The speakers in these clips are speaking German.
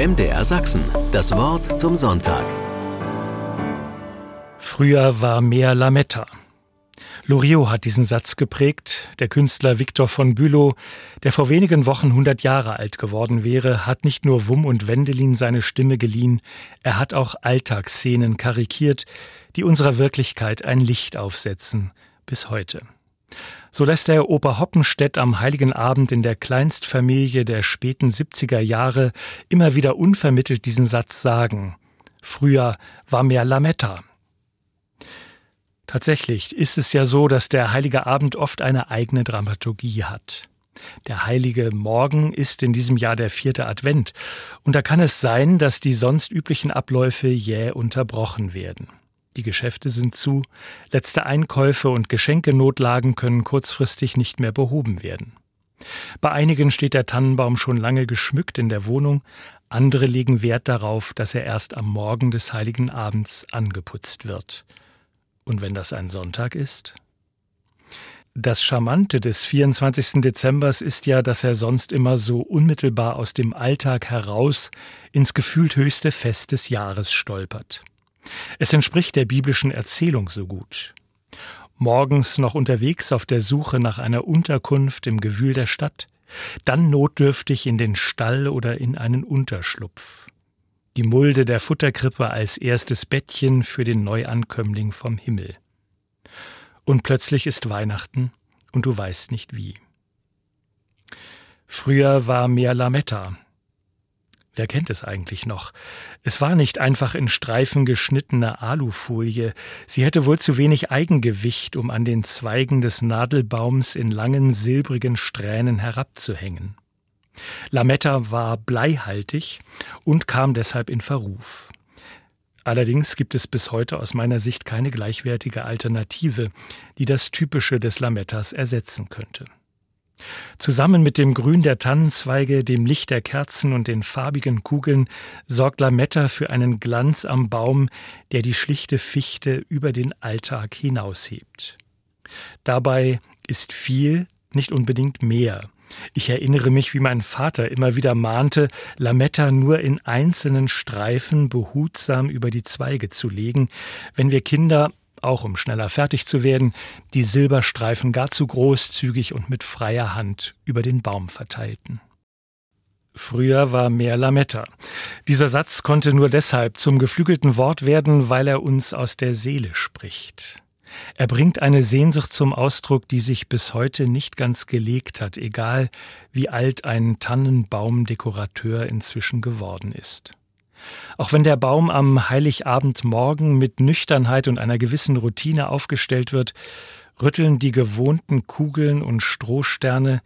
MDR Sachsen. Das Wort zum Sonntag. Früher war mehr Lametta. Loriot hat diesen Satz geprägt. Der Künstler Victor von Bülow, der vor wenigen Wochen 100 Jahre alt geworden wäre, hat nicht nur Wumm und Wendelin seine Stimme geliehen, er hat auch Alltagsszenen karikiert, die unserer Wirklichkeit ein Licht aufsetzen, bis heute. So lässt der Oper Hoppenstedt am Heiligen Abend in der Kleinstfamilie der späten 70er Jahre immer wieder unvermittelt diesen Satz sagen. Früher war mehr Lametta. Tatsächlich ist es ja so, dass der Heilige Abend oft eine eigene Dramaturgie hat. Der heilige Morgen ist in diesem Jahr der vierte Advent, und da kann es sein, dass die sonst üblichen Abläufe jäh unterbrochen werden. Die Geschäfte sind zu, letzte Einkäufe und Geschenkenotlagen können kurzfristig nicht mehr behoben werden. Bei einigen steht der Tannenbaum schon lange geschmückt in der Wohnung, andere legen Wert darauf, dass er erst am Morgen des heiligen Abends angeputzt wird. Und wenn das ein Sonntag ist? Das Charmante des 24. Dezembers ist ja, dass er sonst immer so unmittelbar aus dem Alltag heraus ins gefühlt höchste Fest des Jahres stolpert. Es entspricht der biblischen Erzählung so gut. Morgens noch unterwegs auf der Suche nach einer Unterkunft im Gewühl der Stadt, dann notdürftig in den Stall oder in einen Unterschlupf. Die Mulde der Futterkrippe als erstes Bettchen für den Neuankömmling vom Himmel. Und plötzlich ist Weihnachten und du weißt nicht wie. Früher war mehr Lametta, Wer kennt es eigentlich noch? Es war nicht einfach in Streifen geschnittene Alufolie. Sie hätte wohl zu wenig Eigengewicht, um an den Zweigen des Nadelbaums in langen silbrigen Strähnen herabzuhängen. Lametta war bleihaltig und kam deshalb in Verruf. Allerdings gibt es bis heute aus meiner Sicht keine gleichwertige Alternative, die das Typische des Lamettas ersetzen könnte. Zusammen mit dem Grün der Tannenzweige, dem Licht der Kerzen und den farbigen Kugeln sorgt Lametta für einen Glanz am Baum, der die schlichte Fichte über den Alltag hinaushebt. Dabei ist viel, nicht unbedingt mehr. Ich erinnere mich, wie mein Vater immer wieder mahnte, Lametta nur in einzelnen Streifen behutsam über die Zweige zu legen, wenn wir Kinder auch um schneller fertig zu werden, die Silberstreifen gar zu großzügig und mit freier Hand über den Baum verteilten. Früher war mehr Lametta. Dieser Satz konnte nur deshalb zum geflügelten Wort werden, weil er uns aus der Seele spricht. Er bringt eine Sehnsucht zum Ausdruck, die sich bis heute nicht ganz gelegt hat, egal wie alt ein Tannenbaumdekorateur inzwischen geworden ist. Auch wenn der Baum am Heiligabendmorgen mit Nüchternheit und einer gewissen Routine aufgestellt wird, rütteln die gewohnten Kugeln und Strohsterne,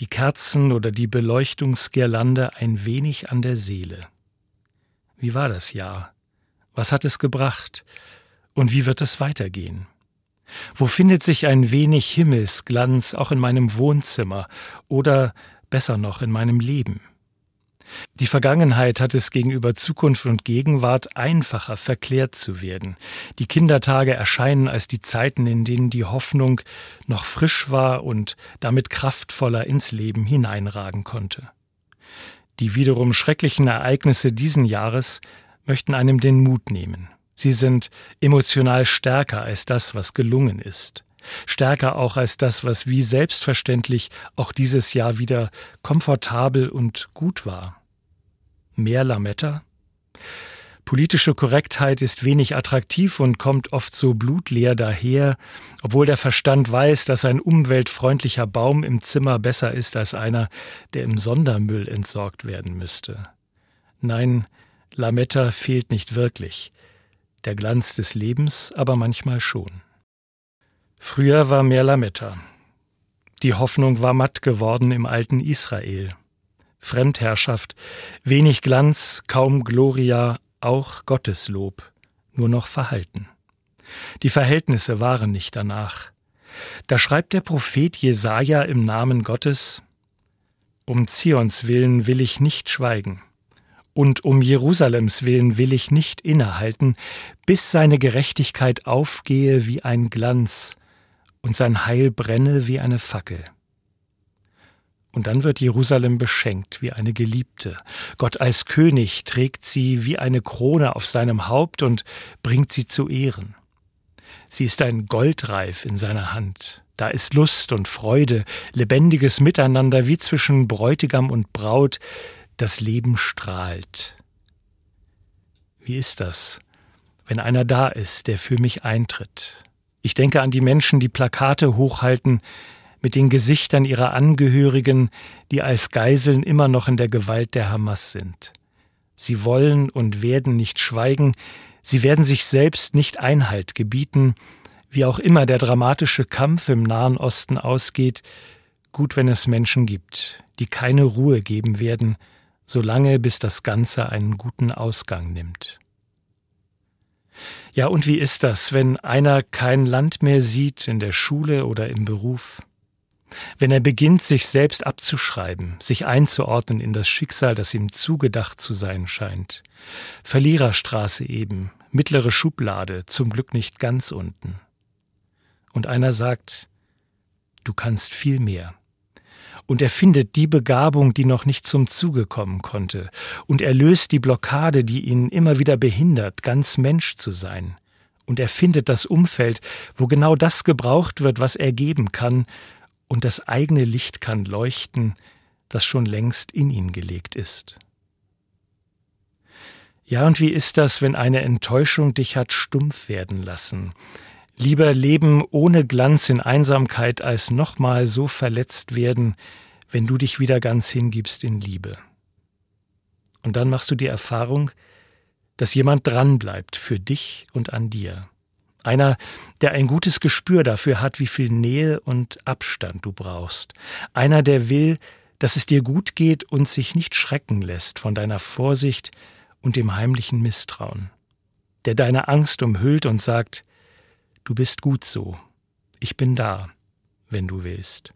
die Kerzen oder die Beleuchtungsgirlande ein wenig an der Seele. Wie war das Jahr? Was hat es gebracht? Und wie wird es weitergehen? Wo findet sich ein wenig Himmelsglanz auch in meinem Wohnzimmer oder besser noch in meinem Leben? Die Vergangenheit hat es gegenüber Zukunft und Gegenwart einfacher verklärt zu werden. Die Kindertage erscheinen als die Zeiten, in denen die Hoffnung noch frisch war und damit kraftvoller ins Leben hineinragen konnte. Die wiederum schrecklichen Ereignisse diesen Jahres möchten einem den Mut nehmen. Sie sind emotional stärker als das, was gelungen ist. Stärker auch als das, was wie selbstverständlich auch dieses Jahr wieder komfortabel und gut war mehr Lametta? Politische Korrektheit ist wenig attraktiv und kommt oft so blutleer daher, obwohl der Verstand weiß, dass ein umweltfreundlicher Baum im Zimmer besser ist als einer, der im Sondermüll entsorgt werden müsste. Nein, Lametta fehlt nicht wirklich, der Glanz des Lebens aber manchmal schon. Früher war mehr Lametta. Die Hoffnung war matt geworden im alten Israel. Fremdherrschaft, wenig Glanz, kaum Gloria, auch Gotteslob, nur noch Verhalten. Die Verhältnisse waren nicht danach. Da schreibt der Prophet Jesaja im Namen Gottes: Um Zions willen will ich nicht schweigen, und um Jerusalems willen will ich nicht innehalten, bis seine Gerechtigkeit aufgehe wie ein Glanz und sein Heil brenne wie eine Fackel. Und dann wird Jerusalem beschenkt wie eine Geliebte. Gott als König trägt sie wie eine Krone auf seinem Haupt und bringt sie zu Ehren. Sie ist ein Goldreif in seiner Hand. Da ist Lust und Freude, lebendiges Miteinander wie zwischen Bräutigam und Braut. Das Leben strahlt. Wie ist das, wenn einer da ist, der für mich eintritt? Ich denke an die Menschen, die Plakate hochhalten, mit den Gesichtern ihrer Angehörigen, die als Geiseln immer noch in der Gewalt der Hamas sind. Sie wollen und werden nicht schweigen, sie werden sich selbst nicht Einhalt gebieten, wie auch immer der dramatische Kampf im Nahen Osten ausgeht, gut, wenn es Menschen gibt, die keine Ruhe geben werden, solange bis das Ganze einen guten Ausgang nimmt. Ja, und wie ist das, wenn einer kein Land mehr sieht in der Schule oder im Beruf? Wenn er beginnt, sich selbst abzuschreiben, sich einzuordnen in das Schicksal, das ihm zugedacht zu sein scheint. Verliererstraße eben, mittlere Schublade, zum Glück nicht ganz unten. Und einer sagt, du kannst viel mehr. Und er findet die Begabung, die noch nicht zum Zuge kommen konnte, und er löst die Blockade, die ihn immer wieder behindert, ganz Mensch zu sein. Und er findet das Umfeld, wo genau das gebraucht wird, was er geben kann, und das eigene Licht kann leuchten, das schon längst in ihn gelegt ist. Ja, und wie ist das, wenn eine Enttäuschung dich hat stumpf werden lassen? Lieber leben ohne Glanz in Einsamkeit, als nochmal so verletzt werden, wenn du dich wieder ganz hingibst in Liebe. Und dann machst du die Erfahrung, dass jemand dranbleibt für dich und an dir. Einer, der ein gutes Gespür dafür hat, wie viel Nähe und Abstand du brauchst. Einer, der will, dass es dir gut geht und sich nicht schrecken lässt von deiner Vorsicht und dem heimlichen Misstrauen. Der deine Angst umhüllt und sagt, du bist gut so, ich bin da, wenn du willst.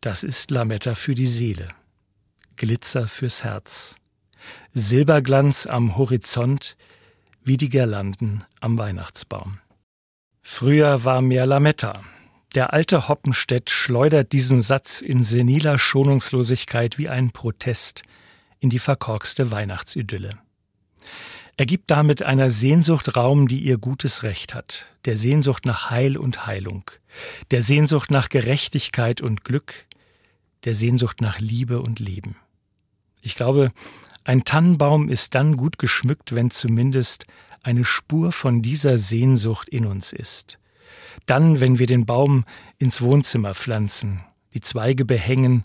Das ist Lametta für die Seele, Glitzer fürs Herz, Silberglanz am Horizont, wie die Girlanden am Weihnachtsbaum. Früher war mehr Lametta. Der alte Hoppenstedt schleudert diesen Satz in seniler Schonungslosigkeit wie ein Protest in die verkorkste Weihnachtsidylle. Er gibt damit einer Sehnsucht Raum, die ihr gutes Recht hat, der Sehnsucht nach Heil und Heilung, der Sehnsucht nach Gerechtigkeit und Glück, der Sehnsucht nach Liebe und Leben. Ich glaube, ein Tannenbaum ist dann gut geschmückt, wenn zumindest eine Spur von dieser Sehnsucht in uns ist. Dann, wenn wir den Baum ins Wohnzimmer pflanzen, die Zweige behängen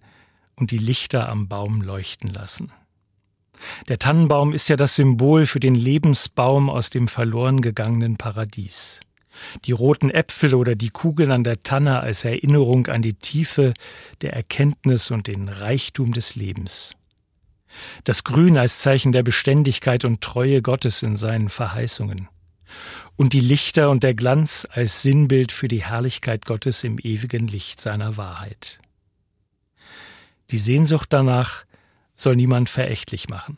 und die Lichter am Baum leuchten lassen. Der Tannenbaum ist ja das Symbol für den Lebensbaum aus dem verloren gegangenen Paradies. Die roten Äpfel oder die Kugeln an der Tanne als Erinnerung an die Tiefe der Erkenntnis und den Reichtum des Lebens. Das Grün als Zeichen der Beständigkeit und Treue Gottes in seinen Verheißungen. Und die Lichter und der Glanz als Sinnbild für die Herrlichkeit Gottes im ewigen Licht seiner Wahrheit. Die Sehnsucht danach soll niemand verächtlich machen.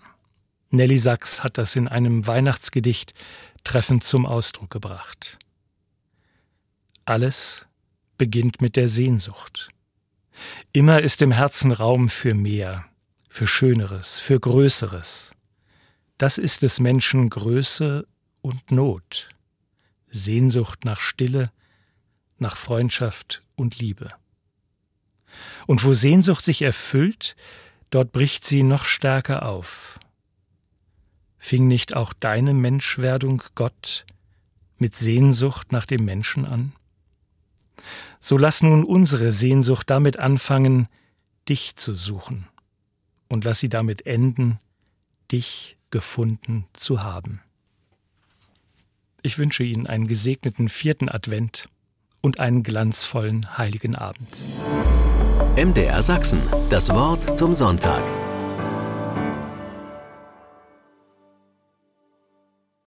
Nelly Sachs hat das in einem Weihnachtsgedicht treffend zum Ausdruck gebracht. Alles beginnt mit der Sehnsucht. Immer ist im Herzen Raum für mehr, für Schöneres, für Größeres. Das ist des Menschen Größe und Not, Sehnsucht nach Stille, nach Freundschaft und Liebe. Und wo Sehnsucht sich erfüllt, dort bricht sie noch stärker auf. Fing nicht auch deine Menschwerdung Gott mit Sehnsucht nach dem Menschen an? So lass nun unsere Sehnsucht damit anfangen, dich zu suchen und lass sie damit enden, dich gefunden zu haben. Ich wünsche Ihnen einen gesegneten vierten Advent und einen glanzvollen heiligen Abend. MDR Sachsen, das Wort zum Sonntag.